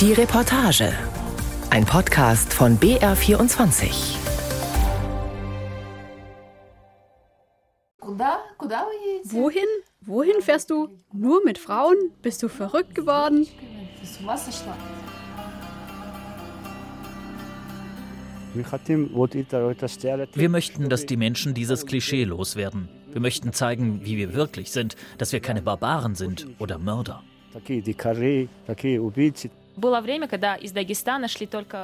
Die Reportage. Ein Podcast von BR24. Wohin? Wohin fährst du? Nur mit Frauen? Bist du verrückt geworden? Wir möchten, dass die Menschen dieses Klischee loswerden. Wir möchten zeigen, wie wir wirklich sind, dass wir keine Barbaren sind oder Mörder.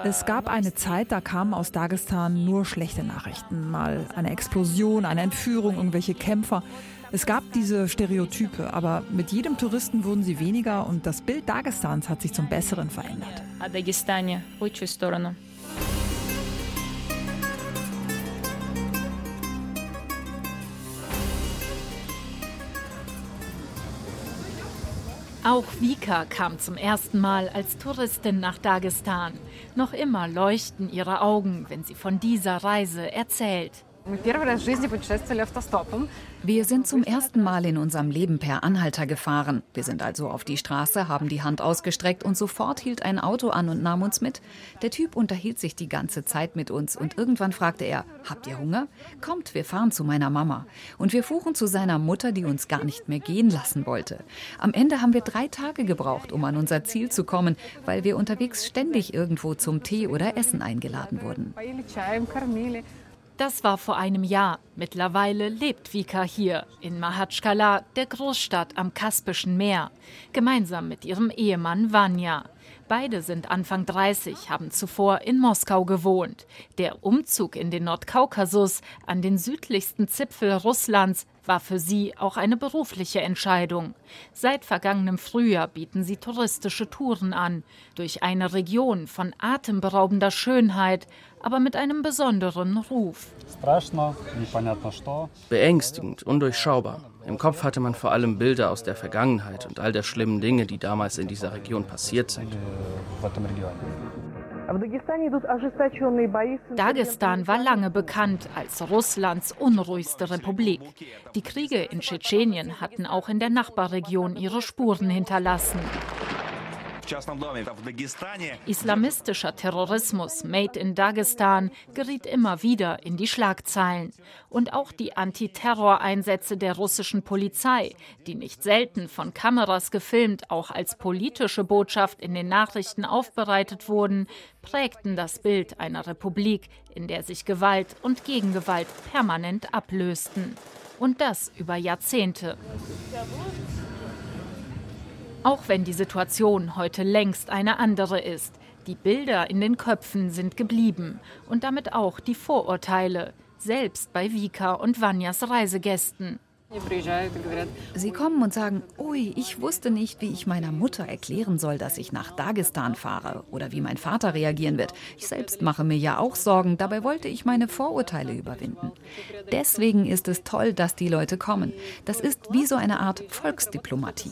Es gab eine Zeit, da kamen aus Dagestan nur schlechte Nachrichten. Mal eine Explosion, eine Entführung, irgendwelche Kämpfer. Es gab diese Stereotype, aber mit jedem Touristen wurden sie weniger und das Bild Dagestans hat sich zum Besseren verändert. Auch Vika kam zum ersten Mal als Touristin nach Dagestan. Noch immer leuchten ihre Augen, wenn sie von dieser Reise erzählt. Wir sind zum ersten Mal in unserem Leben per Anhalter gefahren. Wir sind also auf die Straße, haben die Hand ausgestreckt und sofort hielt ein Auto an und nahm uns mit. Der Typ unterhielt sich die ganze Zeit mit uns und irgendwann fragte er, habt ihr Hunger? Kommt, wir fahren zu meiner Mama. Und wir fuhren zu seiner Mutter, die uns gar nicht mehr gehen lassen wollte. Am Ende haben wir drei Tage gebraucht, um an unser Ziel zu kommen, weil wir unterwegs ständig irgendwo zum Tee oder Essen eingeladen wurden. Das war vor einem Jahr. Mittlerweile lebt Vika hier in Mahatschkala, der Großstadt am Kaspischen Meer, gemeinsam mit ihrem Ehemann Vanya. Beide sind Anfang 30, haben zuvor in Moskau gewohnt. Der Umzug in den Nordkaukasus, an den südlichsten Zipfel Russlands, war für sie auch eine berufliche Entscheidung. Seit vergangenem Frühjahr bieten sie touristische Touren an, durch eine Region von atemberaubender Schönheit, aber mit einem besonderen Ruf. Beängstigend, undurchschaubar. Im Kopf hatte man vor allem Bilder aus der Vergangenheit und all der schlimmen Dinge, die damals in dieser Region passiert sind. Dagestan war lange bekannt als Russlands unruhigste Republik. Die Kriege in Tschetschenien hatten auch in der Nachbarregion ihre Spuren hinterlassen. Islamistischer Terrorismus made in Dagestan geriet immer wieder in die Schlagzeilen. Und auch die Antiterroreinsätze der russischen Polizei, die nicht selten von Kameras gefilmt, auch als politische Botschaft in den Nachrichten aufbereitet wurden, prägten das Bild einer Republik, in der sich Gewalt und Gegengewalt permanent ablösten. Und das über Jahrzehnte. Auch wenn die Situation heute längst eine andere ist. Die Bilder in den Köpfen sind geblieben und damit auch die Vorurteile, selbst bei Vika und Vanyas Reisegästen. Sie kommen und sagen, ui, ich wusste nicht, wie ich meiner Mutter erklären soll, dass ich nach Dagestan fahre oder wie mein Vater reagieren wird. Ich selbst mache mir ja auch Sorgen, dabei wollte ich meine Vorurteile überwinden. Deswegen ist es toll, dass die Leute kommen. Das ist wie so eine Art Volksdiplomatie.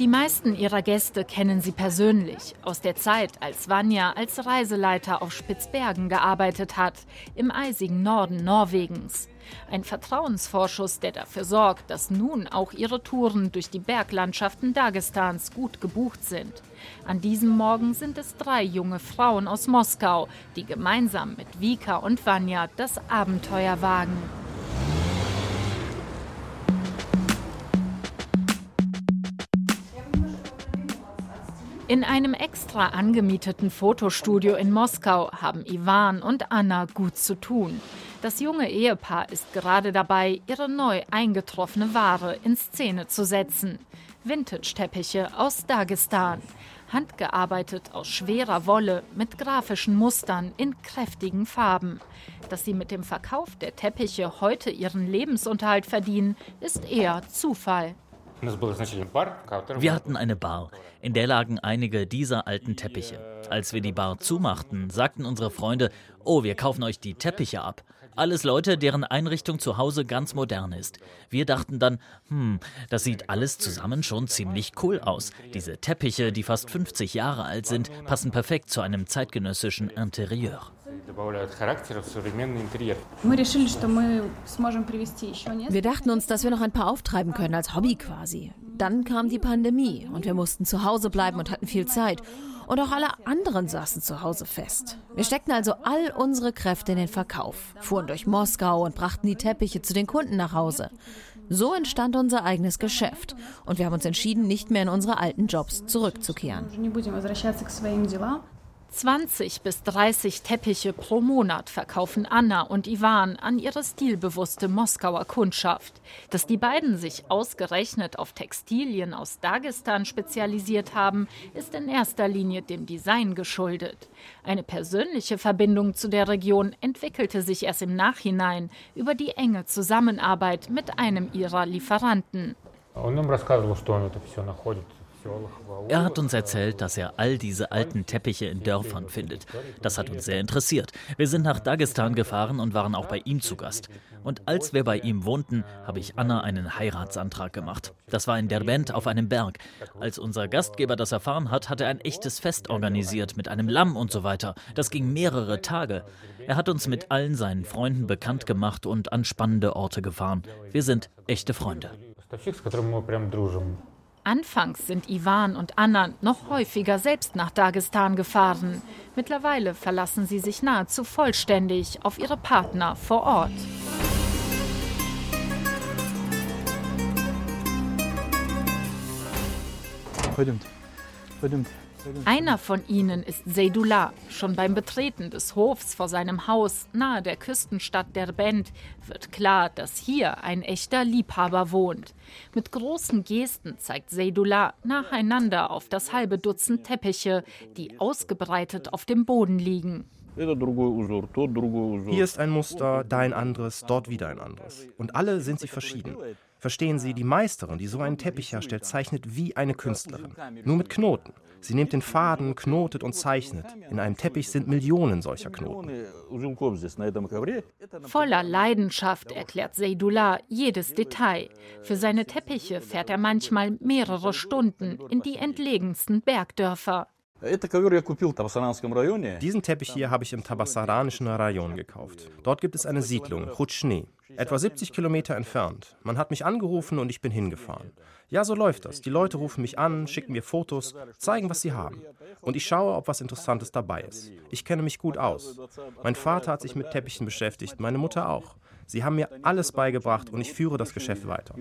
Die meisten ihrer Gäste kennen sie persönlich aus der Zeit, als Vanya als Reiseleiter auf Spitzbergen gearbeitet hat, im eisigen Norden Norwegens. Ein Vertrauensvorschuss, der dafür sorgt, dass nun auch ihre Touren durch die Berglandschaften Dagestans gut gebucht sind. An diesem Morgen sind es drei junge Frauen aus Moskau, die gemeinsam mit Vika und Vanya das Abenteuer wagen. In einem extra angemieteten Fotostudio in Moskau haben Ivan und Anna gut zu tun. Das junge Ehepaar ist gerade dabei, ihre neu eingetroffene Ware in Szene zu setzen. Vintage-Teppiche aus Dagestan. Handgearbeitet aus schwerer Wolle mit grafischen Mustern in kräftigen Farben. Dass sie mit dem Verkauf der Teppiche heute ihren Lebensunterhalt verdienen, ist eher Zufall. Wir hatten eine Bar, in der lagen einige dieser alten Teppiche. Als wir die Bar zumachten, sagten unsere Freunde, oh, wir kaufen euch die Teppiche ab. Alles Leute, deren Einrichtung zu Hause ganz modern ist. Wir dachten dann, hm, das sieht alles zusammen schon ziemlich cool aus. Diese Teppiche, die fast 50 Jahre alt sind, passen perfekt zu einem zeitgenössischen Interieur. Wir dachten uns, dass wir noch ein paar auftreiben können als Hobby quasi. Dann kam die Pandemie und wir mussten zu Hause bleiben und hatten viel Zeit. Und auch alle anderen saßen zu Hause fest. Wir steckten also all unsere Kräfte in den Verkauf, fuhren durch Moskau und brachten die Teppiche zu den Kunden nach Hause. So entstand unser eigenes Geschäft. Und wir haben uns entschieden, nicht mehr in unsere alten Jobs zurückzukehren. 20 bis 30 Teppiche pro Monat verkaufen Anna und Ivan an ihre stilbewusste Moskauer Kundschaft. Dass die beiden sich ausgerechnet auf Textilien aus Dagestan spezialisiert haben, ist in erster Linie dem Design geschuldet. Eine persönliche Verbindung zu der Region entwickelte sich erst im Nachhinein über die enge Zusammenarbeit mit einem ihrer Lieferanten. Он нам рассказывал, что он это все находит er hat uns erzählt, dass er all diese alten Teppiche in Dörfern findet. Das hat uns sehr interessiert. Wir sind nach Dagestan gefahren und waren auch bei ihm zu Gast. Und als wir bei ihm wohnten, habe ich Anna einen Heiratsantrag gemacht. Das war in Derbent auf einem Berg. Als unser Gastgeber das erfahren hat, hat er ein echtes Fest organisiert mit einem Lamm und so weiter. Das ging mehrere Tage. Er hat uns mit allen seinen Freunden bekannt gemacht und an spannende Orte gefahren. Wir sind echte Freunde. Anfangs sind Ivan und Anna noch häufiger selbst nach Dagestan gefahren. Mittlerweile verlassen sie sich nahezu vollständig auf ihre Partner vor Ort. Pardon. Pardon. Einer von ihnen ist Seydullah. Schon beim Betreten des Hofs vor seinem Haus nahe der Küstenstadt Derbent wird klar, dass hier ein echter Liebhaber wohnt. Mit großen Gesten zeigt Seydullah nacheinander auf das halbe Dutzend Teppiche, die ausgebreitet auf dem Boden liegen. Hier ist ein Muster, da ein anderes, dort wieder ein anderes. Und alle sind sie verschieden. Verstehen Sie, die Meisterin, die so einen Teppich herstellt, zeichnet wie eine Künstlerin. Nur mit Knoten. Sie nimmt den Faden, knotet und zeichnet. In einem Teppich sind Millionen solcher Knoten. Voller Leidenschaft erklärt Seydullah jedes Detail. Für seine Teppiche fährt er manchmal mehrere Stunden in die entlegensten Bergdörfer. Diesen Teppich hier habe ich im Tabassaranischen Rayon gekauft. Dort gibt es eine Siedlung, Chutschne, etwa 70 Kilometer entfernt. Man hat mich angerufen und ich bin hingefahren. Ja, so läuft das. Die Leute rufen mich an, schicken mir Fotos, zeigen, was sie haben. Und ich schaue, ob was Interessantes dabei ist. Ich kenne mich gut aus. Mein Vater hat sich mit Teppichen beschäftigt, meine Mutter auch. Sie haben mir alles beigebracht und ich führe das Geschäft weiter.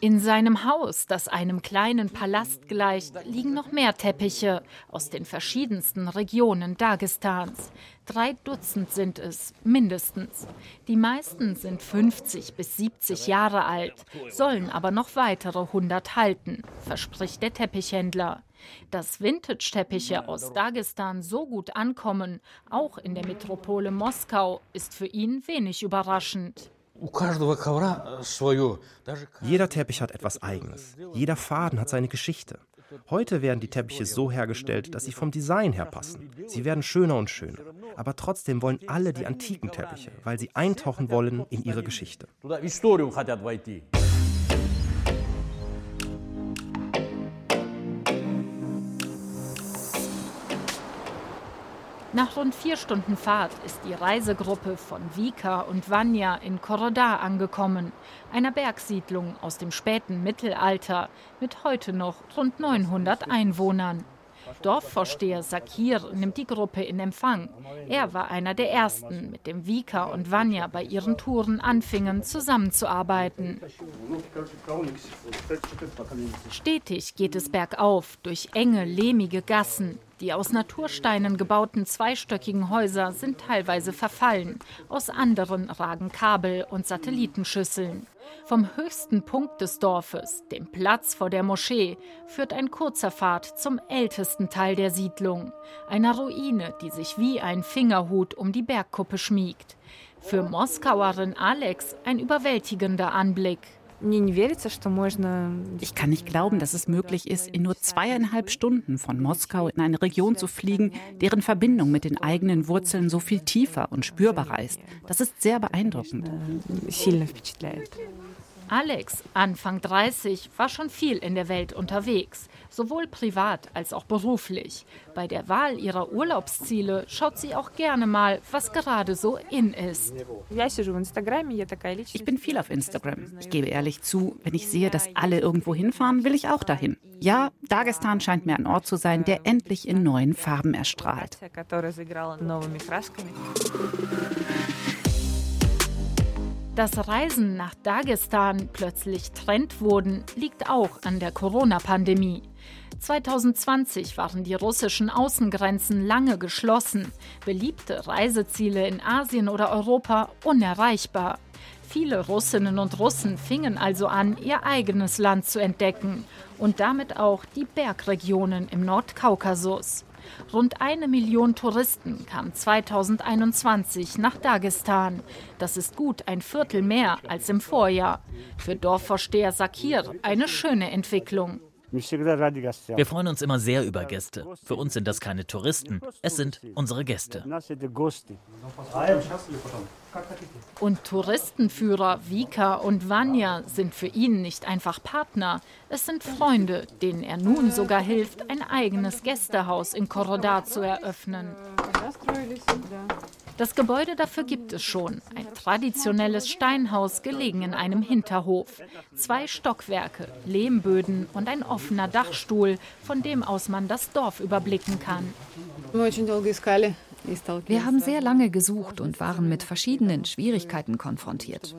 In seinem Haus, das einem kleinen Palast gleicht, liegen noch mehr Teppiche aus den verschiedensten Regionen Dagestans. Drei Dutzend sind es, mindestens. Die meisten sind 50 bis 70 Jahre alt, sollen aber noch weitere 100 halten, verspricht der Teppichhändler. Dass Vintage-Teppiche aus Dagestan so gut ankommen, auch in der Metropole Moskau, ist für ihn wenig überraschend. Jeder Teppich hat etwas Eigenes. Jeder Faden hat seine Geschichte. Heute werden die Teppiche so hergestellt, dass sie vom Design her passen. Sie werden schöner und schöner. Aber trotzdem wollen alle die antiken Teppiche, weil sie eintauchen wollen in ihre Geschichte. Nach rund vier Stunden Fahrt ist die Reisegruppe von Vika und Vanya in Korodar angekommen, einer Bergsiedlung aus dem späten Mittelalter mit heute noch rund 900 Einwohnern. Dorfvorsteher Sakir nimmt die Gruppe in Empfang. Er war einer der ersten, mit dem Vika und Vanya bei ihren Touren anfingen zusammenzuarbeiten. Stetig geht es bergauf durch enge, lehmige Gassen. Die aus Natursteinen gebauten zweistöckigen Häuser sind teilweise verfallen, aus anderen ragen Kabel und Satellitenschüsseln. Vom höchsten Punkt des Dorfes, dem Platz vor der Moschee, führt ein kurzer Pfad zum ältesten Teil der Siedlung, einer Ruine, die sich wie ein Fingerhut um die Bergkuppe schmiegt. Für Moskauerin Alex ein überwältigender Anblick. Ich kann nicht glauben, dass es möglich ist, in nur zweieinhalb Stunden von Moskau in eine Region zu fliegen, deren Verbindung mit den eigenen Wurzeln so viel tiefer und spürbarer ist. Das ist sehr beeindruckend. Alex, Anfang 30, war schon viel in der Welt unterwegs, sowohl privat als auch beruflich. Bei der Wahl ihrer Urlaubsziele schaut sie auch gerne mal, was gerade so in ist. Ich bin viel auf Instagram. Ich gebe ehrlich zu, wenn ich sehe, dass alle irgendwo hinfahren, will ich auch dahin. Ja, Dagestan scheint mir ein Ort zu sein, der endlich in neuen Farben erstrahlt. Dass Reisen nach Dagestan plötzlich Trend wurden, liegt auch an der Corona-Pandemie. 2020 waren die russischen Außengrenzen lange geschlossen, beliebte Reiseziele in Asien oder Europa unerreichbar. Viele Russinnen und Russen fingen also an, ihr eigenes Land zu entdecken und damit auch die Bergregionen im Nordkaukasus. Rund eine Million Touristen kamen 2021 nach Dagestan. Das ist gut ein Viertel mehr als im Vorjahr. Für Dorfvorsteher Sakir eine schöne Entwicklung. Wir freuen uns immer sehr über Gäste. Für uns sind das keine Touristen, es sind unsere Gäste. Und Touristenführer Vika und Vanya sind für ihn nicht einfach Partner, es sind Freunde, denen er nun sogar hilft, ein eigenes Gästehaus in Korodar zu eröffnen. Das Gebäude dafür gibt es schon. Ein traditionelles Steinhaus gelegen in einem Hinterhof. Zwei Stockwerke, Lehmböden und ein offener Dachstuhl, von dem aus man das Dorf überblicken kann. Wir haben sehr lange gesucht und waren mit verschiedenen Schwierigkeiten konfrontiert.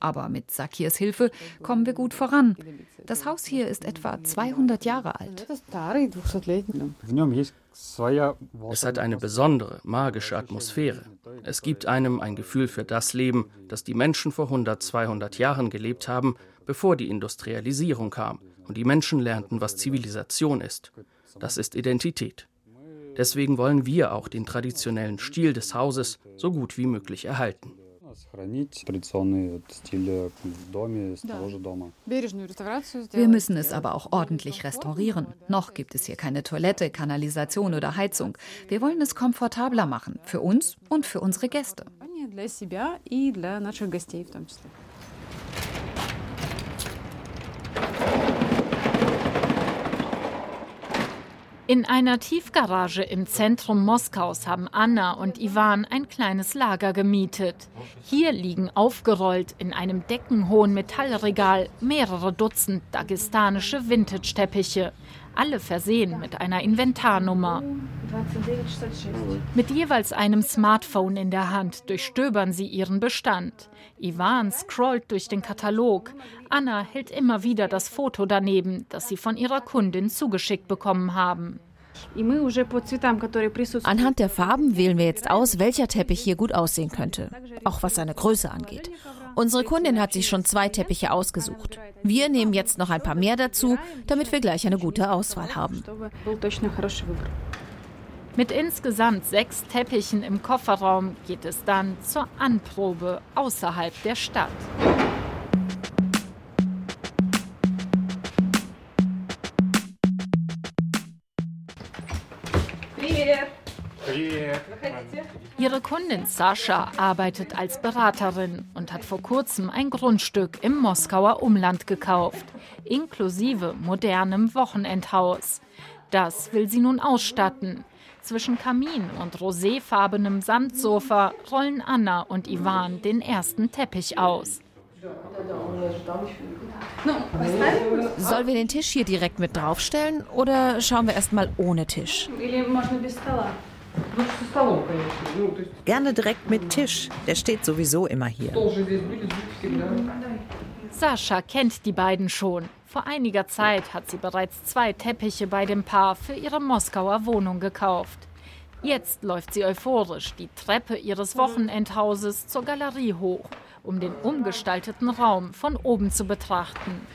Aber mit Sakirs Hilfe kommen wir gut voran. Das Haus hier ist etwa 200 Jahre alt. Es hat eine besondere, magische Atmosphäre. Es gibt einem ein Gefühl für das Leben, das die Menschen vor 100, 200 Jahren gelebt haben, bevor die Industrialisierung kam und die Menschen lernten, was Zivilisation ist. Das ist Identität. Deswegen wollen wir auch den traditionellen Stil des Hauses so gut wie möglich erhalten. Wir müssen es aber auch ordentlich restaurieren. Noch gibt es hier keine Toilette, Kanalisation oder Heizung. Wir wollen es komfortabler machen, für uns und für unsere Gäste. In einer Tiefgarage im Zentrum Moskaus haben Anna und Ivan ein kleines Lager gemietet. Hier liegen aufgerollt in einem deckenhohen Metallregal mehrere Dutzend dagestanische Vintage-Teppiche, alle versehen mit einer Inventarnummer. Mit jeweils einem Smartphone in der Hand durchstöbern sie ihren Bestand. Ivan scrollt durch den Katalog. Anna hält immer wieder das Foto daneben, das sie von ihrer Kundin zugeschickt bekommen haben. Anhand der Farben wählen wir jetzt aus, welcher Teppich hier gut aussehen könnte, auch was seine Größe angeht. Unsere Kundin hat sich schon zwei Teppiche ausgesucht. Wir nehmen jetzt noch ein paar mehr dazu, damit wir gleich eine gute Auswahl haben. Mit insgesamt sechs Teppichen im Kofferraum geht es dann zur Anprobe außerhalb der Stadt. Ihre Kundin Sascha arbeitet als Beraterin und hat vor kurzem ein Grundstück im Moskauer Umland gekauft, inklusive modernem Wochenendhaus. Das will sie nun ausstatten. Zwischen Kamin und roséfarbenem Samtsofa rollen Anna und Ivan den ersten Teppich aus. Sollen wir den Tisch hier direkt mit draufstellen oder schauen wir erst mal ohne Tisch? Gerne direkt mit Tisch. Der steht sowieso immer hier. Sascha kennt die beiden schon. Vor einiger Zeit hat sie bereits zwei Teppiche bei dem Paar für ihre Moskauer Wohnung gekauft. Jetzt läuft sie euphorisch die Treppe ihres Wochenendhauses zur Galerie hoch, um den umgestalteten Raum von oben zu betrachten.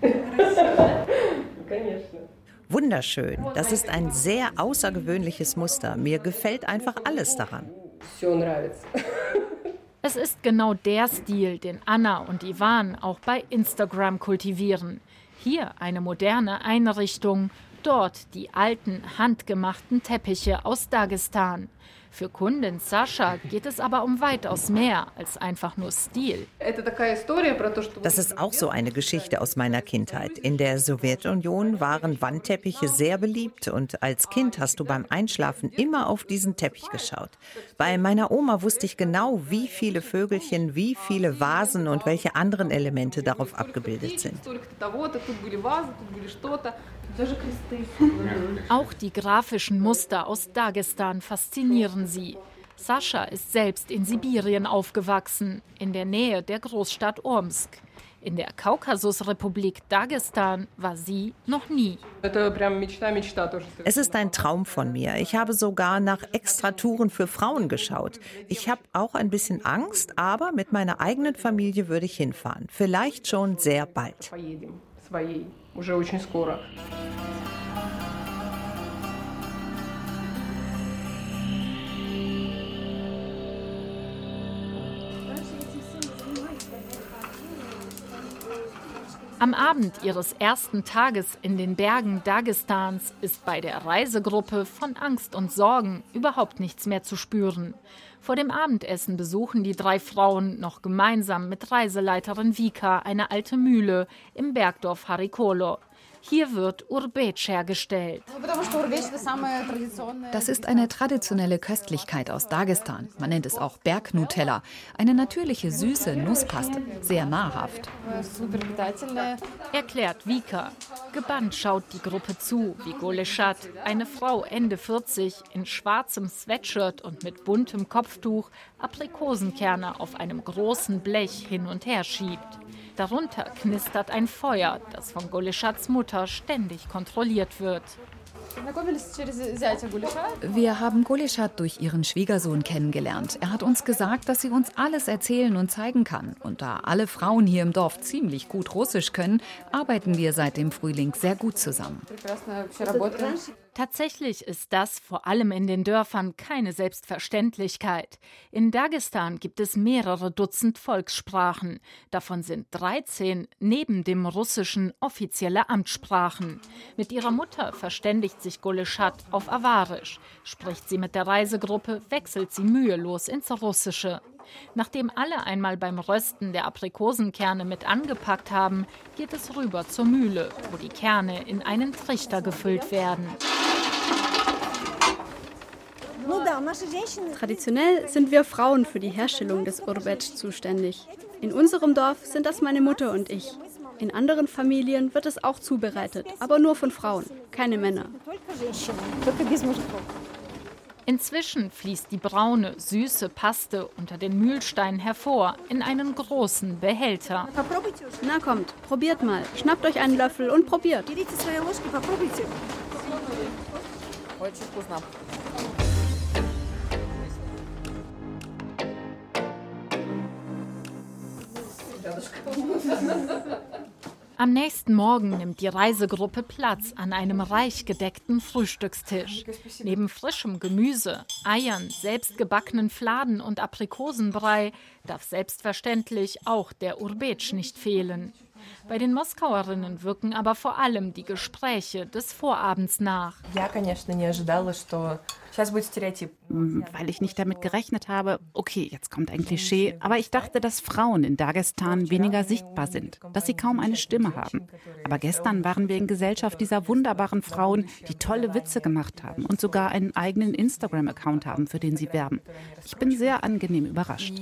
Wunderschön. Das ist ein sehr außergewöhnliches Muster. Mir gefällt einfach alles daran. Es ist genau der Stil, den Anna und Ivan auch bei Instagram kultivieren. Hier eine moderne Einrichtung, dort die alten handgemachten Teppiche aus Dagestan. Für Kundin Sascha geht es aber um weitaus mehr als einfach nur Stil. Das ist auch so eine Geschichte aus meiner Kindheit. In der Sowjetunion waren Wandteppiche sehr beliebt und als Kind hast du beim Einschlafen immer auf diesen Teppich geschaut. Bei meiner Oma wusste ich genau, wie viele Vögelchen, wie viele Vasen und welche anderen Elemente darauf abgebildet sind. Auch die grafischen Muster aus Dagestan faszinieren sie. Sascha ist selbst in Sibirien aufgewachsen, in der Nähe der Großstadt Ormsk. In der Kaukasusrepublik Dagestan war sie noch nie. Es ist ein Traum von mir. Ich habe sogar nach Extratouren für Frauen geschaut. Ich habe auch ein bisschen Angst, aber mit meiner eigenen Familie würde ich hinfahren. Vielleicht schon sehr bald. уже очень скоро. Am Abend ihres ersten Tages in den Bergen Dagestans ist bei der Reisegruppe von Angst und Sorgen überhaupt nichts mehr zu spüren. Vor dem Abendessen besuchen die drei Frauen noch gemeinsam mit Reiseleiterin Vika eine alte Mühle im Bergdorf Harikolo. Hier wird Urbec hergestellt. Das ist eine traditionelle Köstlichkeit aus Dagestan. Man nennt es auch Bergnutella. Eine natürliche süße Nusspaste. Sehr nahrhaft. Erklärt Vika. Gebannt schaut die Gruppe zu, wie Goleschat, eine Frau Ende 40, in schwarzem Sweatshirt und mit buntem Kopftuch, Aprikosenkerne auf einem großen Blech hin und her schiebt. Darunter knistert ein Feuer, das von Goleschats Mutter ständig kontrolliert wird. Wir haben Goleschat durch ihren Schwiegersohn kennengelernt. Er hat uns gesagt, dass sie uns alles erzählen und zeigen kann. Und da alle Frauen hier im Dorf ziemlich gut Russisch können, arbeiten wir seit dem Frühling sehr gut zusammen. Tatsächlich ist das vor allem in den Dörfern keine Selbstverständlichkeit. In Dagestan gibt es mehrere Dutzend Volkssprachen. Davon sind 13 neben dem Russischen offizielle Amtssprachen. Mit ihrer Mutter verständigt sich Goleschat auf Awarisch. Spricht sie mit der Reisegruppe, wechselt sie mühelos ins Russische. Nachdem alle einmal beim Rösten der Aprikosenkerne mit angepackt haben, geht es rüber zur Mühle, wo die Kerne in einen Trichter gefüllt werden. Traditionell sind wir Frauen für die Herstellung des Urbec zuständig. In unserem Dorf sind das meine Mutter und ich. In anderen Familien wird es auch zubereitet, aber nur von Frauen, keine Männer. Inzwischen fließt die braune, süße Paste unter den Mühlsteinen hervor in einen großen Behälter. Na kommt, probiert mal. Schnappt euch einen Löffel und probiert. Am nächsten Morgen nimmt die Reisegruppe Platz an einem reich gedeckten Frühstückstisch. Neben frischem Gemüse, Eiern, selbstgebackenen Fladen und Aprikosenbrei darf selbstverständlich auch der Urbec nicht fehlen. Bei den Moskauerinnen wirken aber vor allem die Gespräche des Vorabends nach. Weil ich nicht damit gerechnet habe, okay, jetzt kommt ein Klischee, aber ich dachte, dass Frauen in Dagestan weniger sichtbar sind, dass sie kaum eine Stimme haben. Aber gestern waren wir in Gesellschaft dieser wunderbaren Frauen, die tolle Witze gemacht haben und sogar einen eigenen Instagram-Account haben, für den sie werben. Ich bin sehr angenehm überrascht.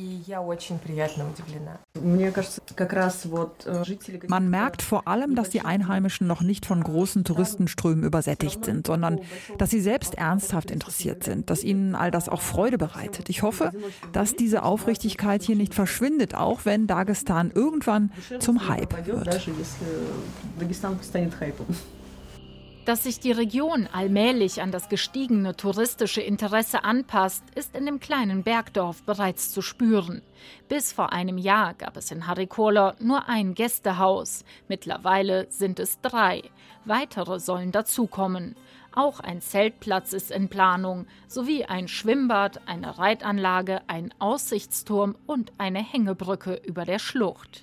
Man merkt vor allem, dass die Einheimischen noch nicht von großen Touristenströmen übersättigt sind, sondern dass sie selbst ernsthaft interessiert sind, dass ihnen all das auch Freude bereitet. Ich hoffe, dass diese Aufrichtigkeit hier nicht verschwindet, auch wenn Dagestan irgendwann zum Hype wird. Dass sich die Region allmählich an das gestiegene touristische Interesse anpasst, ist in dem kleinen Bergdorf bereits zu spüren. Bis vor einem Jahr gab es in Harikola nur ein Gästehaus. Mittlerweile sind es drei. Weitere sollen dazukommen. Auch ein Zeltplatz ist in Planung, sowie ein Schwimmbad, eine Reitanlage, ein Aussichtsturm und eine Hängebrücke über der Schlucht.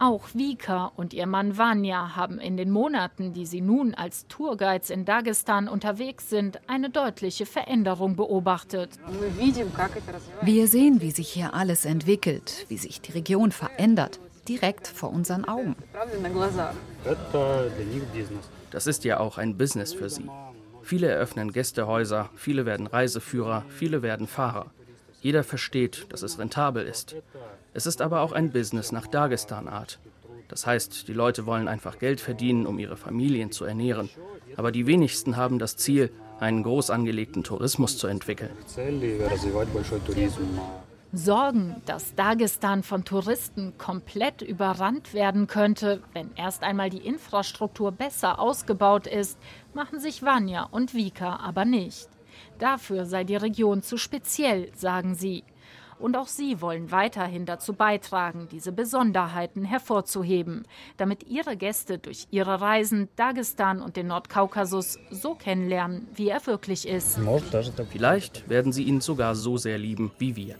Auch Vika und ihr Mann Vanya haben in den Monaten, die sie nun als Tourguides in Dagestan unterwegs sind, eine deutliche Veränderung beobachtet. Wir sehen, wie sich hier alles entwickelt, wie sich die Region verändert, direkt vor unseren Augen. Das ist ja auch ein Business für sie. Viele eröffnen Gästehäuser, viele werden Reiseführer, viele werden Fahrer. Jeder versteht, dass es rentabel ist. Es ist aber auch ein Business nach Dagestan-Art. Das heißt, die Leute wollen einfach Geld verdienen, um ihre Familien zu ernähren. Aber die wenigsten haben das Ziel, einen groß angelegten Tourismus zu entwickeln. Sorgen, dass Dagestan von Touristen komplett überrannt werden könnte, wenn erst einmal die Infrastruktur besser ausgebaut ist, machen sich Vanya und Vika aber nicht. Dafür sei die Region zu speziell, sagen sie. Und auch sie wollen weiterhin dazu beitragen, diese Besonderheiten hervorzuheben, damit ihre Gäste durch ihre Reisen Dagestan und den Nordkaukasus so kennenlernen, wie er wirklich ist. Vielleicht werden sie ihn sogar so sehr lieben wie wir.